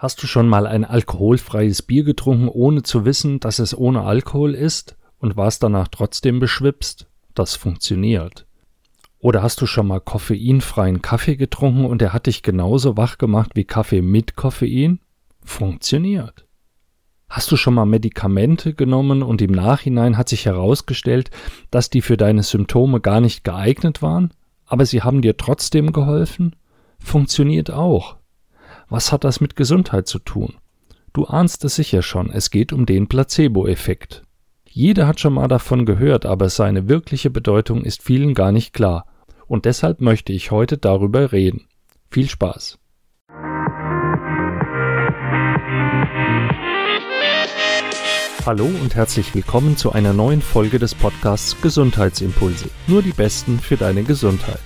Hast du schon mal ein alkoholfreies Bier getrunken, ohne zu wissen, dass es ohne Alkohol ist und warst danach trotzdem beschwipst? Das funktioniert. Oder hast du schon mal koffeinfreien Kaffee getrunken und er hat dich genauso wach gemacht wie Kaffee mit Koffein? Funktioniert. Hast du schon mal Medikamente genommen und im Nachhinein hat sich herausgestellt, dass die für deine Symptome gar nicht geeignet waren, aber sie haben dir trotzdem geholfen? Funktioniert auch. Was hat das mit Gesundheit zu tun? Du ahnst es sicher schon, es geht um den Placebo-Effekt. Jeder hat schon mal davon gehört, aber seine wirkliche Bedeutung ist vielen gar nicht klar. Und deshalb möchte ich heute darüber reden. Viel Spaß! Hallo und herzlich willkommen zu einer neuen Folge des Podcasts Gesundheitsimpulse. Nur die Besten für deine Gesundheit.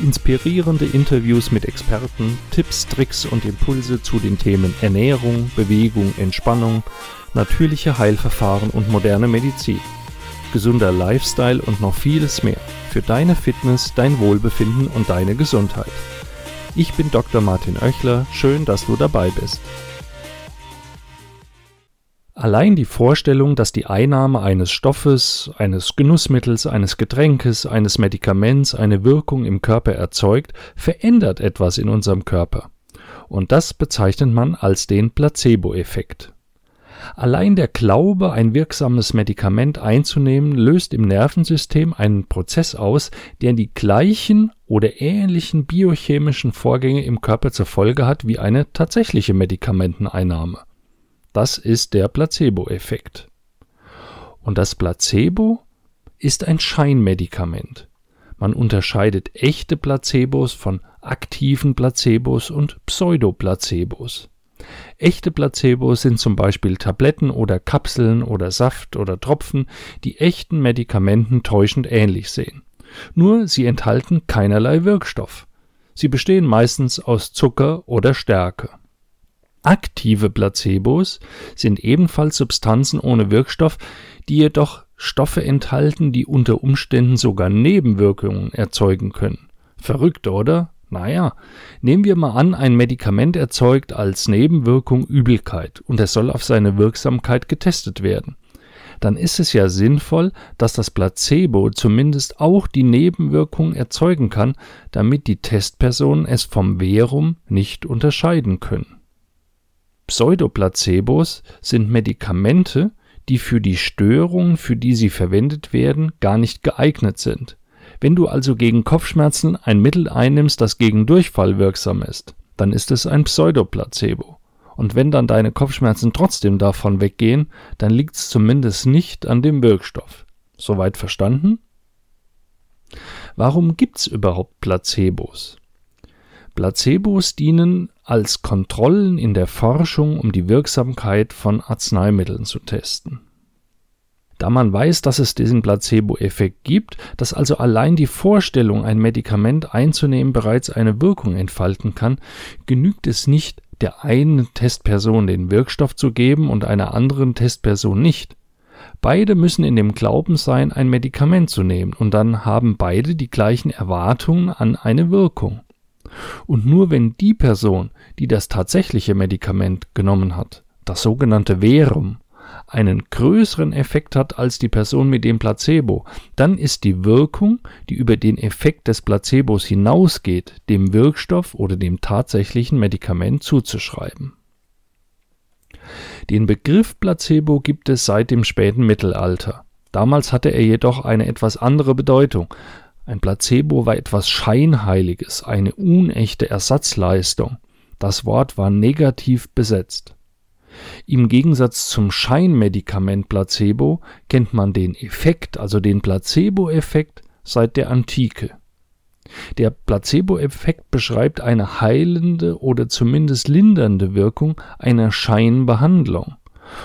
Inspirierende Interviews mit Experten, Tipps, Tricks und Impulse zu den Themen Ernährung, Bewegung, Entspannung, natürliche Heilverfahren und moderne Medizin. Gesunder Lifestyle und noch vieles mehr für deine Fitness, dein Wohlbefinden und deine Gesundheit. Ich bin Dr. Martin Oechler, schön, dass du dabei bist. Allein die Vorstellung, dass die Einnahme eines Stoffes, eines Genussmittels, eines Getränkes, eines Medikaments eine Wirkung im Körper erzeugt, verändert etwas in unserem Körper. Und das bezeichnet man als den Placebo-Effekt. Allein der Glaube, ein wirksames Medikament einzunehmen, löst im Nervensystem einen Prozess aus, der die gleichen oder ähnlichen biochemischen Vorgänge im Körper zur Folge hat wie eine tatsächliche Medikamenteneinnahme. Das ist der Placebo-Effekt. Und das Placebo ist ein Scheinmedikament. Man unterscheidet echte Placebos von aktiven Placebos und Pseudoplacebos. Echte Placebos sind zum Beispiel Tabletten oder Kapseln oder Saft oder Tropfen, die echten Medikamenten täuschend ähnlich sehen. Nur sie enthalten keinerlei Wirkstoff. Sie bestehen meistens aus Zucker oder Stärke. Aktive Placebos sind ebenfalls Substanzen ohne Wirkstoff, die jedoch Stoffe enthalten, die unter Umständen sogar Nebenwirkungen erzeugen können. Verrückt, oder? Naja, nehmen wir mal an, ein Medikament erzeugt als Nebenwirkung Übelkeit und es soll auf seine Wirksamkeit getestet werden. Dann ist es ja sinnvoll, dass das Placebo zumindest auch die Nebenwirkung erzeugen kann, damit die Testpersonen es vom Verum nicht unterscheiden können. Pseudoplacebos sind Medikamente, die für die Störung, für die sie verwendet werden, gar nicht geeignet sind. Wenn du also gegen Kopfschmerzen ein Mittel einnimmst, das gegen Durchfall wirksam ist, dann ist es ein Pseudoplacebo. Und wenn dann deine Kopfschmerzen trotzdem davon weggehen, dann liegt es zumindest nicht an dem Wirkstoff. Soweit verstanden? Warum gibt's überhaupt Placebos? Placebos dienen als Kontrollen in der Forschung, um die Wirksamkeit von Arzneimitteln zu testen. Da man weiß, dass es diesen Placebo-Effekt gibt, dass also allein die Vorstellung, ein Medikament einzunehmen, bereits eine Wirkung entfalten kann, genügt es nicht, der einen Testperson den Wirkstoff zu geben und einer anderen Testperson nicht. Beide müssen in dem Glauben sein, ein Medikament zu nehmen, und dann haben beide die gleichen Erwartungen an eine Wirkung. Und nur wenn die Person, die das tatsächliche Medikament genommen hat, das sogenannte Verum, einen größeren Effekt hat als die Person mit dem Placebo, dann ist die Wirkung, die über den Effekt des Placebos hinausgeht, dem Wirkstoff oder dem tatsächlichen Medikament zuzuschreiben. Den Begriff Placebo gibt es seit dem späten Mittelalter. Damals hatte er jedoch eine etwas andere Bedeutung. Ein Placebo war etwas Scheinheiliges, eine unechte Ersatzleistung. Das Wort war negativ besetzt. Im Gegensatz zum Scheinmedikament Placebo kennt man den Effekt, also den Placebo-Effekt, seit der Antike. Der Placebo-Effekt beschreibt eine heilende oder zumindest lindernde Wirkung einer Scheinbehandlung.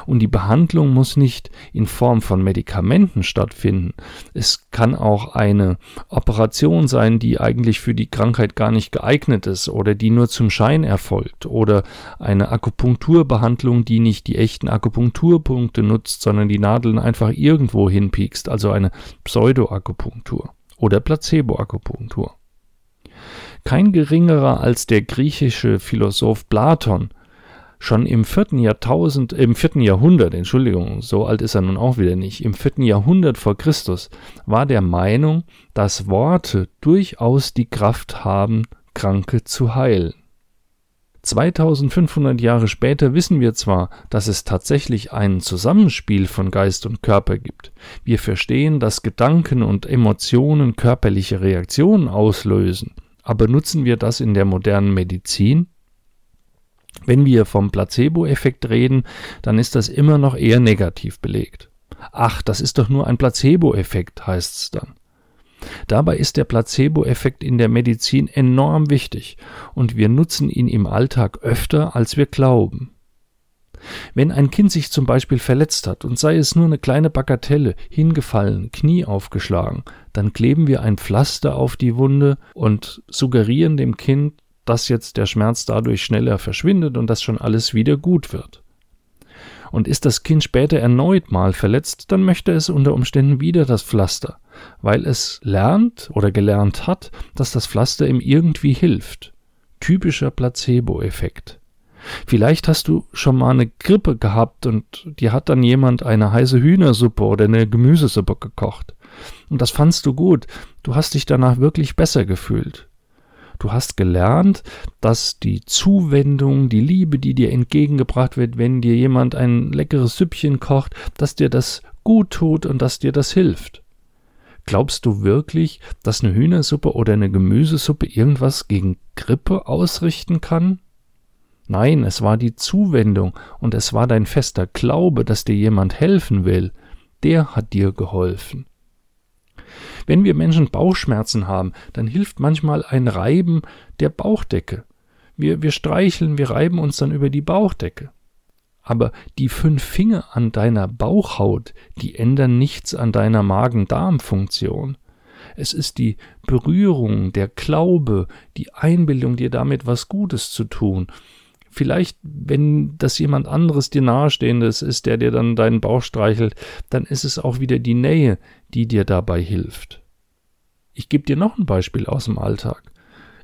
Und die Behandlung muss nicht in Form von Medikamenten stattfinden. Es kann auch eine Operation sein, die eigentlich für die Krankheit gar nicht geeignet ist oder die nur zum Schein erfolgt oder eine Akupunkturbehandlung, die nicht die echten Akupunkturpunkte nutzt, sondern die Nadeln einfach irgendwo hinpiekst, also eine Pseudoakupunktur oder Placebo-Akupunktur. Kein geringerer als der griechische Philosoph Platon Schon im vierten Jahrtausend, im vierten Jahrhundert, Entschuldigung, so alt ist er nun auch wieder nicht, im vierten Jahrhundert vor Christus war der Meinung, dass Worte durchaus die Kraft haben, Kranke zu heilen. 2500 Jahre später wissen wir zwar, dass es tatsächlich ein Zusammenspiel von Geist und Körper gibt. Wir verstehen, dass Gedanken und Emotionen körperliche Reaktionen auslösen. Aber nutzen wir das in der modernen Medizin? Wenn wir vom Placebo-Effekt reden, dann ist das immer noch eher negativ belegt. Ach, das ist doch nur ein Placebo-Effekt, heißt's dann. Dabei ist der Placebo-Effekt in der Medizin enorm wichtig und wir nutzen ihn im Alltag öfter, als wir glauben. Wenn ein Kind sich zum Beispiel verletzt hat und sei es nur eine kleine Bagatelle, hingefallen, Knie aufgeschlagen, dann kleben wir ein Pflaster auf die Wunde und suggerieren dem Kind, dass jetzt der Schmerz dadurch schneller verschwindet und dass schon alles wieder gut wird. Und ist das Kind später erneut mal verletzt, dann möchte es unter Umständen wieder das Pflaster, weil es lernt oder gelernt hat, dass das Pflaster ihm irgendwie hilft. Typischer Placebo-Effekt. Vielleicht hast du schon mal eine Grippe gehabt und dir hat dann jemand eine heiße Hühnersuppe oder eine Gemüsesuppe gekocht. Und das fandst du gut. Du hast dich danach wirklich besser gefühlt. Du hast gelernt, dass die Zuwendung, die Liebe, die dir entgegengebracht wird, wenn dir jemand ein leckeres Süppchen kocht, dass dir das gut tut und dass dir das hilft. Glaubst du wirklich, dass eine Hühnersuppe oder eine Gemüsesuppe irgendwas gegen Grippe ausrichten kann? Nein, es war die Zuwendung und es war dein fester Glaube, dass dir jemand helfen will, der hat dir geholfen. Wenn wir Menschen Bauchschmerzen haben, dann hilft manchmal ein Reiben der Bauchdecke. Wir, wir streicheln, wir reiben uns dann über die Bauchdecke. Aber die fünf Finger an deiner Bauchhaut, die ändern nichts an deiner Magen-Darm-Funktion. Es ist die Berührung, der Glaube, die Einbildung, dir damit was Gutes zu tun. Vielleicht, wenn das jemand anderes dir nahestehendes ist, der dir dann deinen Bauch streichelt, dann ist es auch wieder die Nähe, die dir dabei hilft. Ich gebe dir noch ein Beispiel aus dem Alltag.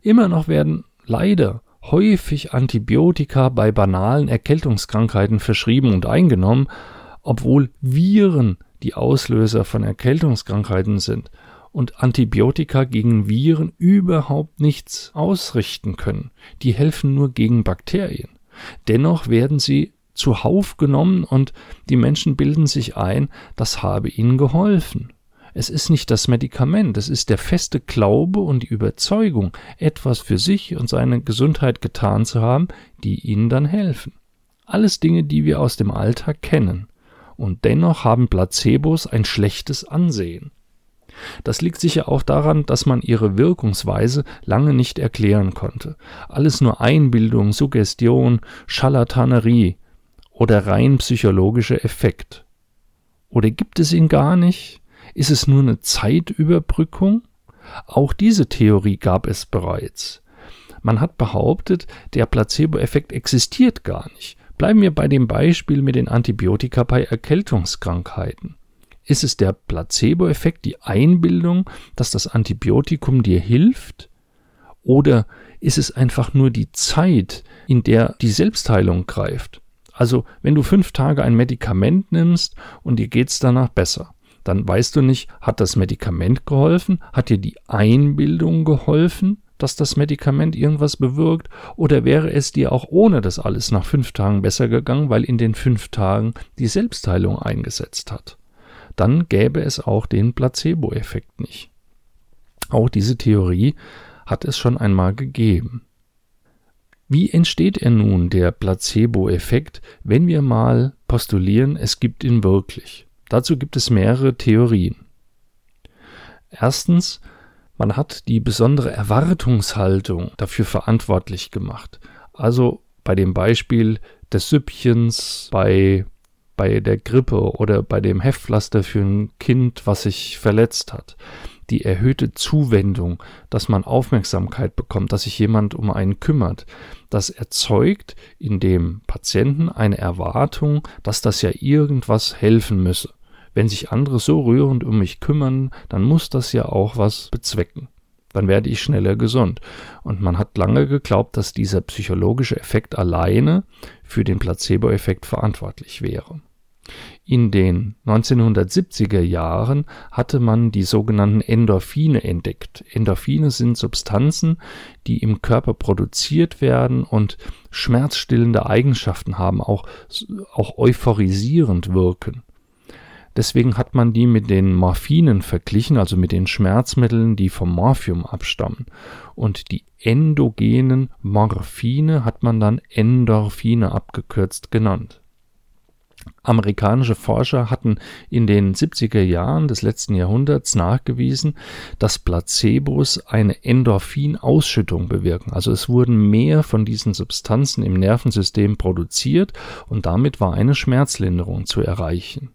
Immer noch werden leider häufig Antibiotika bei banalen Erkältungskrankheiten verschrieben und eingenommen, obwohl Viren die Auslöser von Erkältungskrankheiten sind und Antibiotika gegen Viren überhaupt nichts ausrichten können. Die helfen nur gegen Bakterien. Dennoch werden sie zuhauf genommen und die Menschen bilden sich ein, das habe ihnen geholfen. Es ist nicht das Medikament, es ist der feste Glaube und die Überzeugung, etwas für sich und seine Gesundheit getan zu haben, die ihnen dann helfen. Alles Dinge, die wir aus dem Alltag kennen. Und dennoch haben Placebos ein schlechtes Ansehen. Das liegt sicher auch daran, dass man ihre Wirkungsweise lange nicht erklären konnte. Alles nur Einbildung, Suggestion, Scharlatanerie oder rein psychologischer Effekt. Oder gibt es ihn gar nicht? Ist es nur eine Zeitüberbrückung? Auch diese Theorie gab es bereits. Man hat behauptet, der Placebo-Effekt existiert gar nicht. Bleiben wir bei dem Beispiel mit den Antibiotika bei Erkältungskrankheiten. Ist es der Placebo-Effekt, die Einbildung, dass das Antibiotikum dir hilft? Oder ist es einfach nur die Zeit, in der die Selbstheilung greift? Also, wenn du fünf Tage ein Medikament nimmst und dir geht's danach besser, dann weißt du nicht, hat das Medikament geholfen? Hat dir die Einbildung geholfen, dass das Medikament irgendwas bewirkt? Oder wäre es dir auch ohne das alles nach fünf Tagen besser gegangen, weil in den fünf Tagen die Selbstheilung eingesetzt hat? Dann gäbe es auch den Placebo-Effekt nicht. Auch diese Theorie hat es schon einmal gegeben. Wie entsteht er nun, der Placebo-Effekt, wenn wir mal postulieren, es gibt ihn wirklich? Dazu gibt es mehrere Theorien. Erstens, man hat die besondere Erwartungshaltung dafür verantwortlich gemacht. Also bei dem Beispiel des Süppchens, bei, bei der Grippe oder bei dem Heftpflaster für ein Kind, was sich verletzt hat. Die erhöhte Zuwendung, dass man Aufmerksamkeit bekommt, dass sich jemand um einen kümmert, das erzeugt in dem Patienten eine Erwartung, dass das ja irgendwas helfen müsse. Wenn sich andere so rührend um mich kümmern, dann muss das ja auch was bezwecken. dann werde ich schneller gesund. Und man hat lange geglaubt, dass dieser psychologische Effekt alleine für den Placebo-Effekt verantwortlich wäre. In den 1970er Jahren hatte man die sogenannten Endorphine entdeckt. Endorphine sind Substanzen, die im Körper produziert werden und schmerzstillende Eigenschaften haben, auch, auch euphorisierend wirken. Deswegen hat man die mit den Morphinen verglichen, also mit den Schmerzmitteln, die vom Morphium abstammen. Und die endogenen Morphine hat man dann Endorphine abgekürzt genannt. Amerikanische Forscher hatten in den 70er Jahren des letzten Jahrhunderts nachgewiesen, dass Placebos eine Endorphinausschüttung bewirken. Also es wurden mehr von diesen Substanzen im Nervensystem produziert und damit war eine Schmerzlinderung zu erreichen.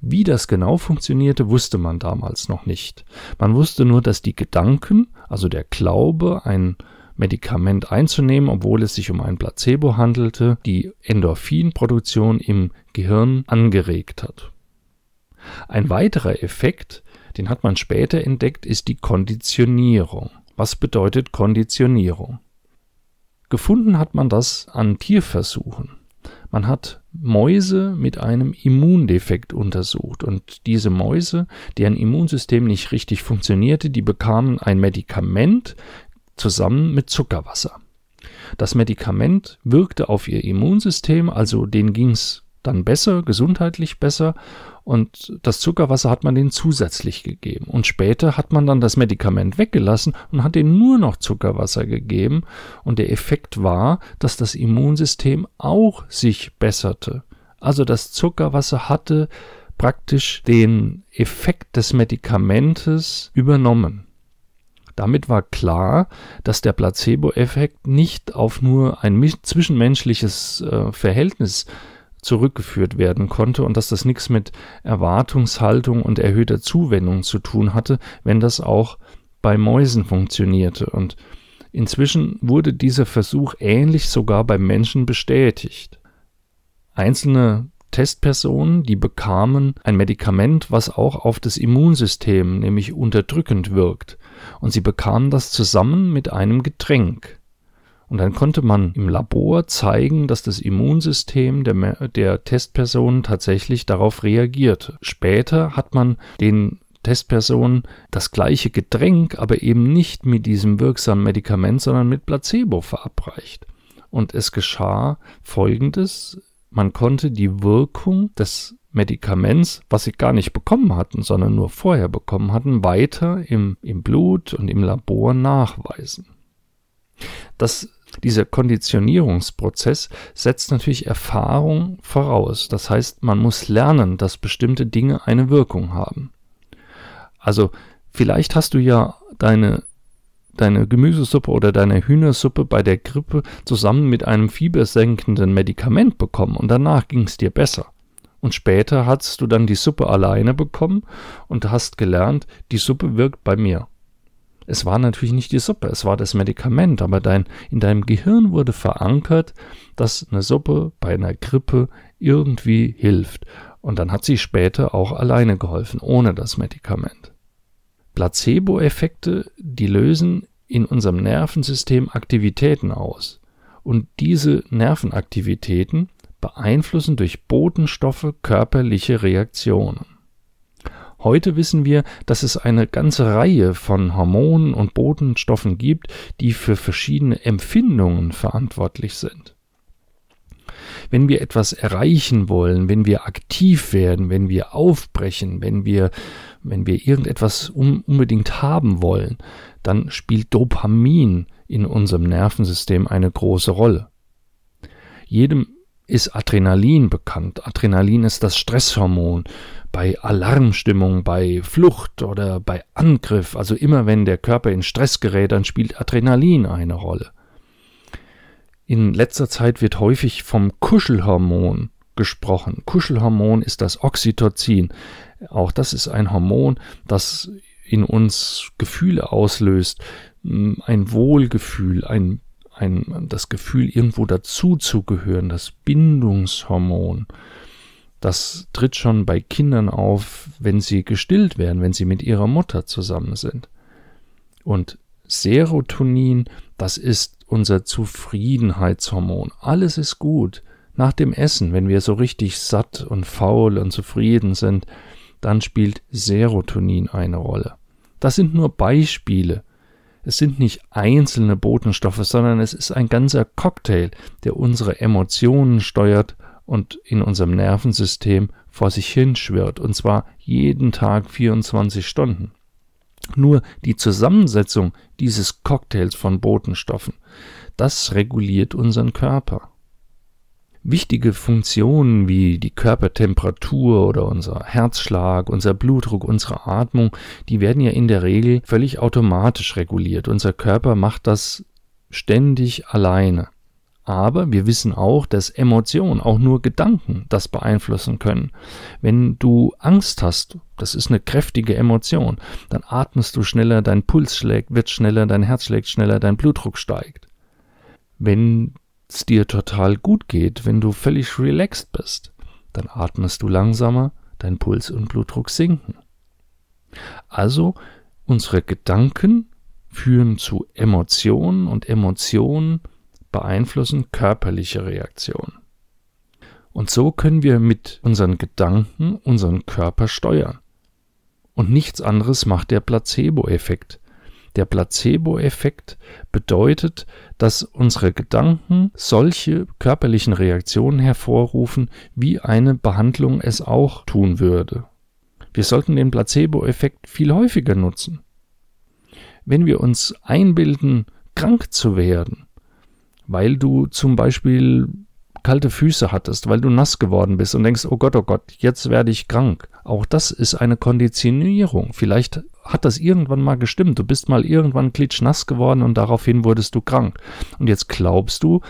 Wie das genau funktionierte, wusste man damals noch nicht. Man wusste nur, dass die Gedanken, also der Glaube, ein Medikament einzunehmen, obwohl es sich um ein Placebo handelte, die Endorphinproduktion im Gehirn angeregt hat. Ein weiterer Effekt, den hat man später entdeckt, ist die Konditionierung. Was bedeutet Konditionierung? Gefunden hat man das an Tierversuchen. Man hat Mäuse mit einem Immundefekt untersucht und diese Mäuse, deren Immunsystem nicht richtig funktionierte, die bekamen ein Medikament zusammen mit Zuckerwasser. Das Medikament wirkte auf ihr Immunsystem, also denen ging es dann besser, gesundheitlich besser und das Zuckerwasser hat man denen zusätzlich gegeben. Und später hat man dann das Medikament weggelassen und hat denen nur noch Zuckerwasser gegeben. Und der Effekt war, dass das Immunsystem auch sich besserte. Also das Zuckerwasser hatte praktisch den Effekt des Medikamentes übernommen. Damit war klar, dass der Placebo-Effekt nicht auf nur ein zwischenmenschliches äh, Verhältnis zurückgeführt werden konnte und dass das nichts mit Erwartungshaltung und erhöhter Zuwendung zu tun hatte, wenn das auch bei Mäusen funktionierte. Und inzwischen wurde dieser Versuch ähnlich sogar beim Menschen bestätigt. Einzelne Testpersonen, die bekamen ein Medikament, was auch auf das Immunsystem, nämlich unterdrückend wirkt. Und sie bekamen das zusammen mit einem Getränk. Und dann konnte man im Labor zeigen, dass das Immunsystem der, der Testpersonen tatsächlich darauf reagierte. Später hat man den Testpersonen das gleiche Getränk, aber eben nicht mit diesem wirksamen Medikament, sondern mit Placebo verabreicht. Und es geschah Folgendes. Man konnte die Wirkung des Medikaments, was sie gar nicht bekommen hatten, sondern nur vorher bekommen hatten, weiter im, im Blut und im Labor nachweisen. Das, dieser Konditionierungsprozess setzt natürlich Erfahrung voraus. Das heißt, man muss lernen, dass bestimmte Dinge eine Wirkung haben. Also vielleicht hast du ja deine deine Gemüsesuppe oder deine Hühnersuppe bei der Grippe zusammen mit einem fiebersenkenden Medikament bekommen und danach ging es dir besser. Und später hast du dann die Suppe alleine bekommen und hast gelernt, die Suppe wirkt bei mir. Es war natürlich nicht die Suppe, es war das Medikament, aber dein, in deinem Gehirn wurde verankert, dass eine Suppe bei einer Grippe irgendwie hilft. Und dann hat sie später auch alleine geholfen, ohne das Medikament. Placebo-Effekte, die lösen in unserem Nervensystem Aktivitäten aus. Und diese Nervenaktivitäten beeinflussen durch Botenstoffe körperliche Reaktionen. Heute wissen wir, dass es eine ganze Reihe von Hormonen und Botenstoffen gibt, die für verschiedene Empfindungen verantwortlich sind. Wenn wir etwas erreichen wollen, wenn wir aktiv werden, wenn wir aufbrechen, wenn wir, wenn wir irgendetwas unbedingt haben wollen, dann spielt Dopamin in unserem Nervensystem eine große Rolle. Jedem ist Adrenalin bekannt. Adrenalin ist das Stresshormon bei Alarmstimmung, bei Flucht oder bei Angriff. Also immer wenn der Körper in Stress gerät, dann spielt Adrenalin eine Rolle. In letzter Zeit wird häufig vom Kuschelhormon gesprochen. Kuschelhormon ist das Oxytocin. Auch das ist ein Hormon, das in uns Gefühle auslöst, ein Wohlgefühl, ein ein, das Gefühl, irgendwo dazuzugehören, das Bindungshormon, das tritt schon bei Kindern auf, wenn sie gestillt werden, wenn sie mit ihrer Mutter zusammen sind. Und Serotonin, das ist unser Zufriedenheitshormon. Alles ist gut. Nach dem Essen, wenn wir so richtig satt und faul und zufrieden sind, dann spielt Serotonin eine Rolle. Das sind nur Beispiele. Es sind nicht einzelne Botenstoffe, sondern es ist ein ganzer Cocktail, der unsere Emotionen steuert und in unserem Nervensystem vor sich hinschwirrt, und zwar jeden Tag 24 Stunden. Nur die Zusammensetzung dieses Cocktails von Botenstoffen, das reguliert unseren Körper. Wichtige Funktionen wie die Körpertemperatur oder unser Herzschlag, unser Blutdruck, unsere Atmung, die werden ja in der Regel völlig automatisch reguliert. Unser Körper macht das ständig alleine. Aber wir wissen auch, dass Emotionen, auch nur Gedanken, das beeinflussen können. Wenn du Angst hast, das ist eine kräftige Emotion, dann atmest du schneller, dein Puls schlägt, wird schneller, dein Herz schlägt schneller, dein Blutdruck steigt. Wenn es dir total gut geht, wenn du völlig relaxed bist, dann atmest du langsamer, dein Puls und Blutdruck sinken. Also unsere Gedanken führen zu Emotionen und Emotionen beeinflussen körperliche Reaktionen. Und so können wir mit unseren Gedanken unseren Körper steuern. Und nichts anderes macht der Placebo-Effekt. Der Placebo-Effekt bedeutet, dass unsere Gedanken solche körperlichen Reaktionen hervorrufen, wie eine Behandlung es auch tun würde. Wir sollten den Placebo-Effekt viel häufiger nutzen. Wenn wir uns einbilden, krank zu werden, weil du zum Beispiel kalte Füße hattest, weil du nass geworden bist und denkst, oh Gott, oh Gott, jetzt werde ich krank. Auch das ist eine Konditionierung. Vielleicht hat das irgendwann mal gestimmt. Du bist mal irgendwann klitschnass geworden und daraufhin wurdest du krank. Und jetzt glaubst du,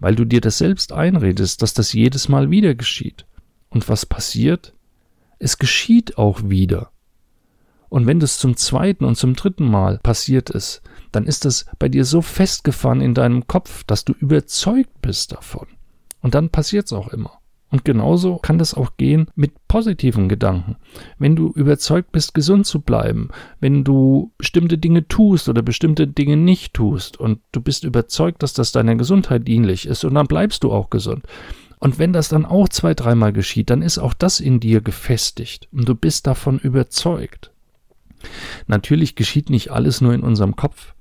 weil du dir das selbst einredest, dass das jedes Mal wieder geschieht. Und was passiert? Es geschieht auch wieder. Und wenn das zum zweiten und zum dritten Mal passiert ist, dann ist das bei dir so festgefahren in deinem Kopf, dass du überzeugt bist davon. Und dann passiert es auch immer. Und genauso kann das auch gehen mit positiven Gedanken. Wenn du überzeugt bist, gesund zu bleiben, wenn du bestimmte Dinge tust oder bestimmte Dinge nicht tust und du bist überzeugt, dass das deiner Gesundheit dienlich ist und dann bleibst du auch gesund. Und wenn das dann auch zwei, dreimal geschieht, dann ist auch das in dir gefestigt und du bist davon überzeugt. Natürlich geschieht nicht alles nur in unserem Kopf.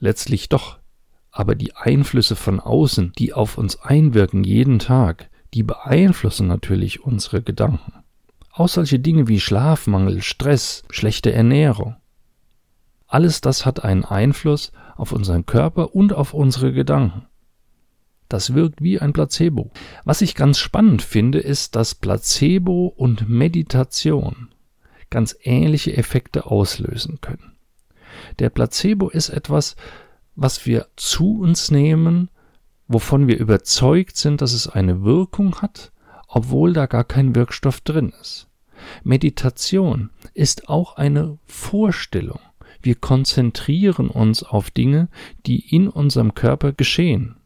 Letztlich doch. Aber die Einflüsse von außen, die auf uns einwirken jeden Tag, die beeinflussen natürlich unsere Gedanken. Auch solche Dinge wie Schlafmangel, Stress, schlechte Ernährung. Alles das hat einen Einfluss auf unseren Körper und auf unsere Gedanken. Das wirkt wie ein Placebo. Was ich ganz spannend finde, ist, dass Placebo und Meditation ganz ähnliche Effekte auslösen können. Der Placebo ist etwas, was wir zu uns nehmen, wovon wir überzeugt sind, dass es eine Wirkung hat, obwohl da gar kein Wirkstoff drin ist. Meditation ist auch eine Vorstellung. Wir konzentrieren uns auf Dinge, die in unserem Körper geschehen.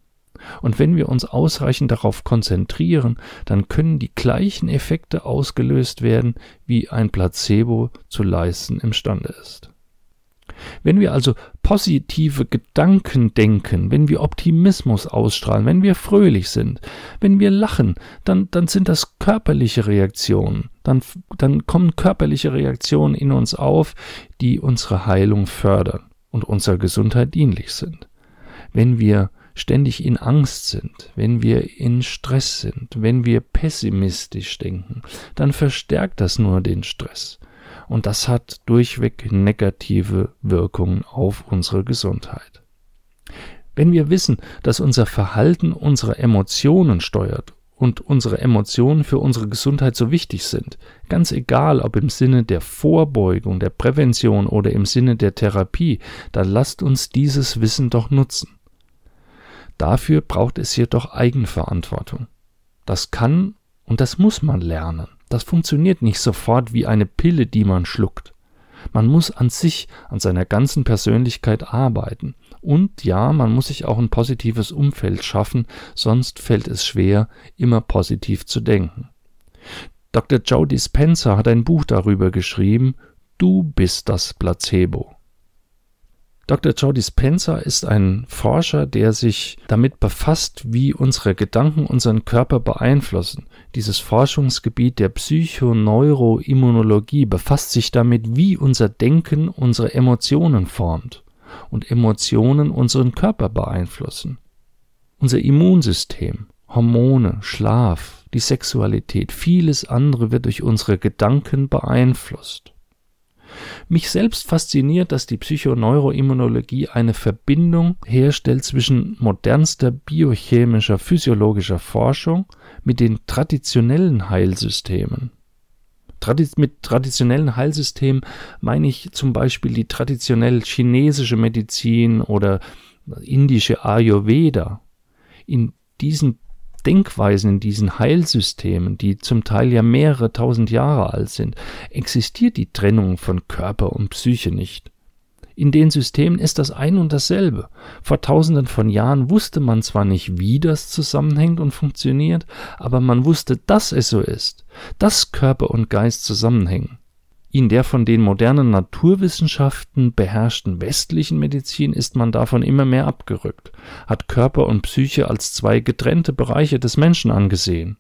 Und wenn wir uns ausreichend darauf konzentrieren, dann können die gleichen Effekte ausgelöst werden, wie ein Placebo zu leisten imstande ist. Wenn wir also positive Gedanken denken, wenn wir Optimismus ausstrahlen, wenn wir fröhlich sind, wenn wir lachen, dann, dann sind das körperliche Reaktionen. Dann, dann kommen körperliche Reaktionen in uns auf, die unsere Heilung fördern und unserer Gesundheit dienlich sind. Wenn wir ständig in Angst sind, wenn wir in Stress sind, wenn wir pessimistisch denken, dann verstärkt das nur den Stress. Und das hat durchweg negative Wirkungen auf unsere Gesundheit. Wenn wir wissen, dass unser Verhalten unsere Emotionen steuert und unsere Emotionen für unsere Gesundheit so wichtig sind, ganz egal ob im Sinne der Vorbeugung, der Prävention oder im Sinne der Therapie, dann lasst uns dieses Wissen doch nutzen. Dafür braucht es jedoch Eigenverantwortung. Das kann und das muss man lernen. Das funktioniert nicht sofort wie eine Pille, die man schluckt. Man muss an sich, an seiner ganzen Persönlichkeit arbeiten. Und ja, man muss sich auch ein positives Umfeld schaffen, sonst fällt es schwer, immer positiv zu denken. Dr. Joe Dispenza hat ein Buch darüber geschrieben, Du bist das Placebo. Dr. Joe Dispenza ist ein Forscher, der sich damit befasst, wie unsere Gedanken unseren Körper beeinflussen. Dieses Forschungsgebiet der Psychoneuroimmunologie befasst sich damit, wie unser Denken unsere Emotionen formt und Emotionen unseren Körper beeinflussen. Unser Immunsystem, Hormone, Schlaf, die Sexualität, vieles andere wird durch unsere Gedanken beeinflusst. Mich selbst fasziniert, dass die Psychoneuroimmunologie eine Verbindung herstellt zwischen modernster biochemischer, physiologischer Forschung mit den traditionellen Heilsystemen. Tradi mit traditionellen Heilsystemen meine ich zum Beispiel die traditionell chinesische Medizin oder indische Ayurveda. In diesen Denkweisen, in diesen Heilsystemen, die zum Teil ja mehrere tausend Jahre alt sind, existiert die Trennung von Körper und Psyche nicht. In den Systemen ist das ein und dasselbe. Vor tausenden von Jahren wusste man zwar nicht, wie das zusammenhängt und funktioniert, aber man wusste, dass es so ist, dass Körper und Geist zusammenhängen. In der von den modernen Naturwissenschaften beherrschten westlichen Medizin ist man davon immer mehr abgerückt, hat Körper und Psyche als zwei getrennte Bereiche des Menschen angesehen.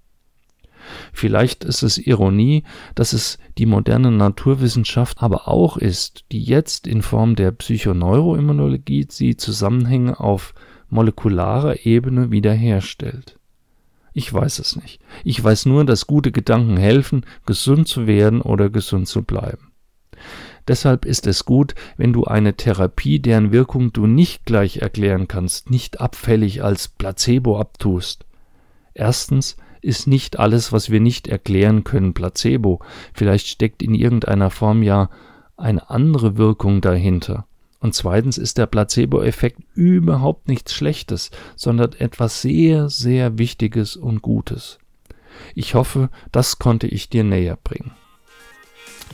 Vielleicht ist es Ironie, dass es die moderne Naturwissenschaft aber auch ist, die jetzt in Form der Psychoneuroimmunologie die Zusammenhänge auf molekularer Ebene wiederherstellt. Ich weiß es nicht. Ich weiß nur, dass gute Gedanken helfen, gesund zu werden oder gesund zu bleiben. Deshalb ist es gut, wenn du eine Therapie, deren Wirkung du nicht gleich erklären kannst, nicht abfällig als Placebo abtust. Erstens ist nicht alles, was wir nicht erklären können, Placebo. Vielleicht steckt in irgendeiner Form ja eine andere Wirkung dahinter. Und zweitens ist der Placebo-Effekt überhaupt nichts Schlechtes, sondern etwas sehr, sehr Wichtiges und Gutes. Ich hoffe, das konnte ich dir näher bringen.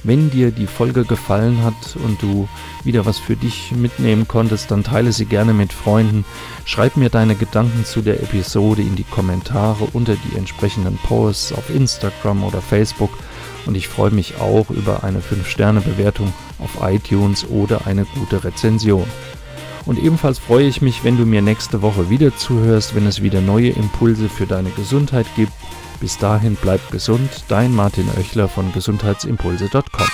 Wenn dir die Folge gefallen hat und du wieder was für dich mitnehmen konntest, dann teile sie gerne mit Freunden. Schreib mir deine Gedanken zu der Episode in die Kommentare unter die entsprechenden Posts auf Instagram oder Facebook und ich freue mich auch über eine 5-Sterne-Bewertung auf iTunes oder eine gute Rezension. Und ebenfalls freue ich mich, wenn du mir nächste Woche wieder zuhörst, wenn es wieder neue Impulse für deine Gesundheit gibt. Bis dahin bleib gesund, dein Martin Oechler von gesundheitsimpulse.com.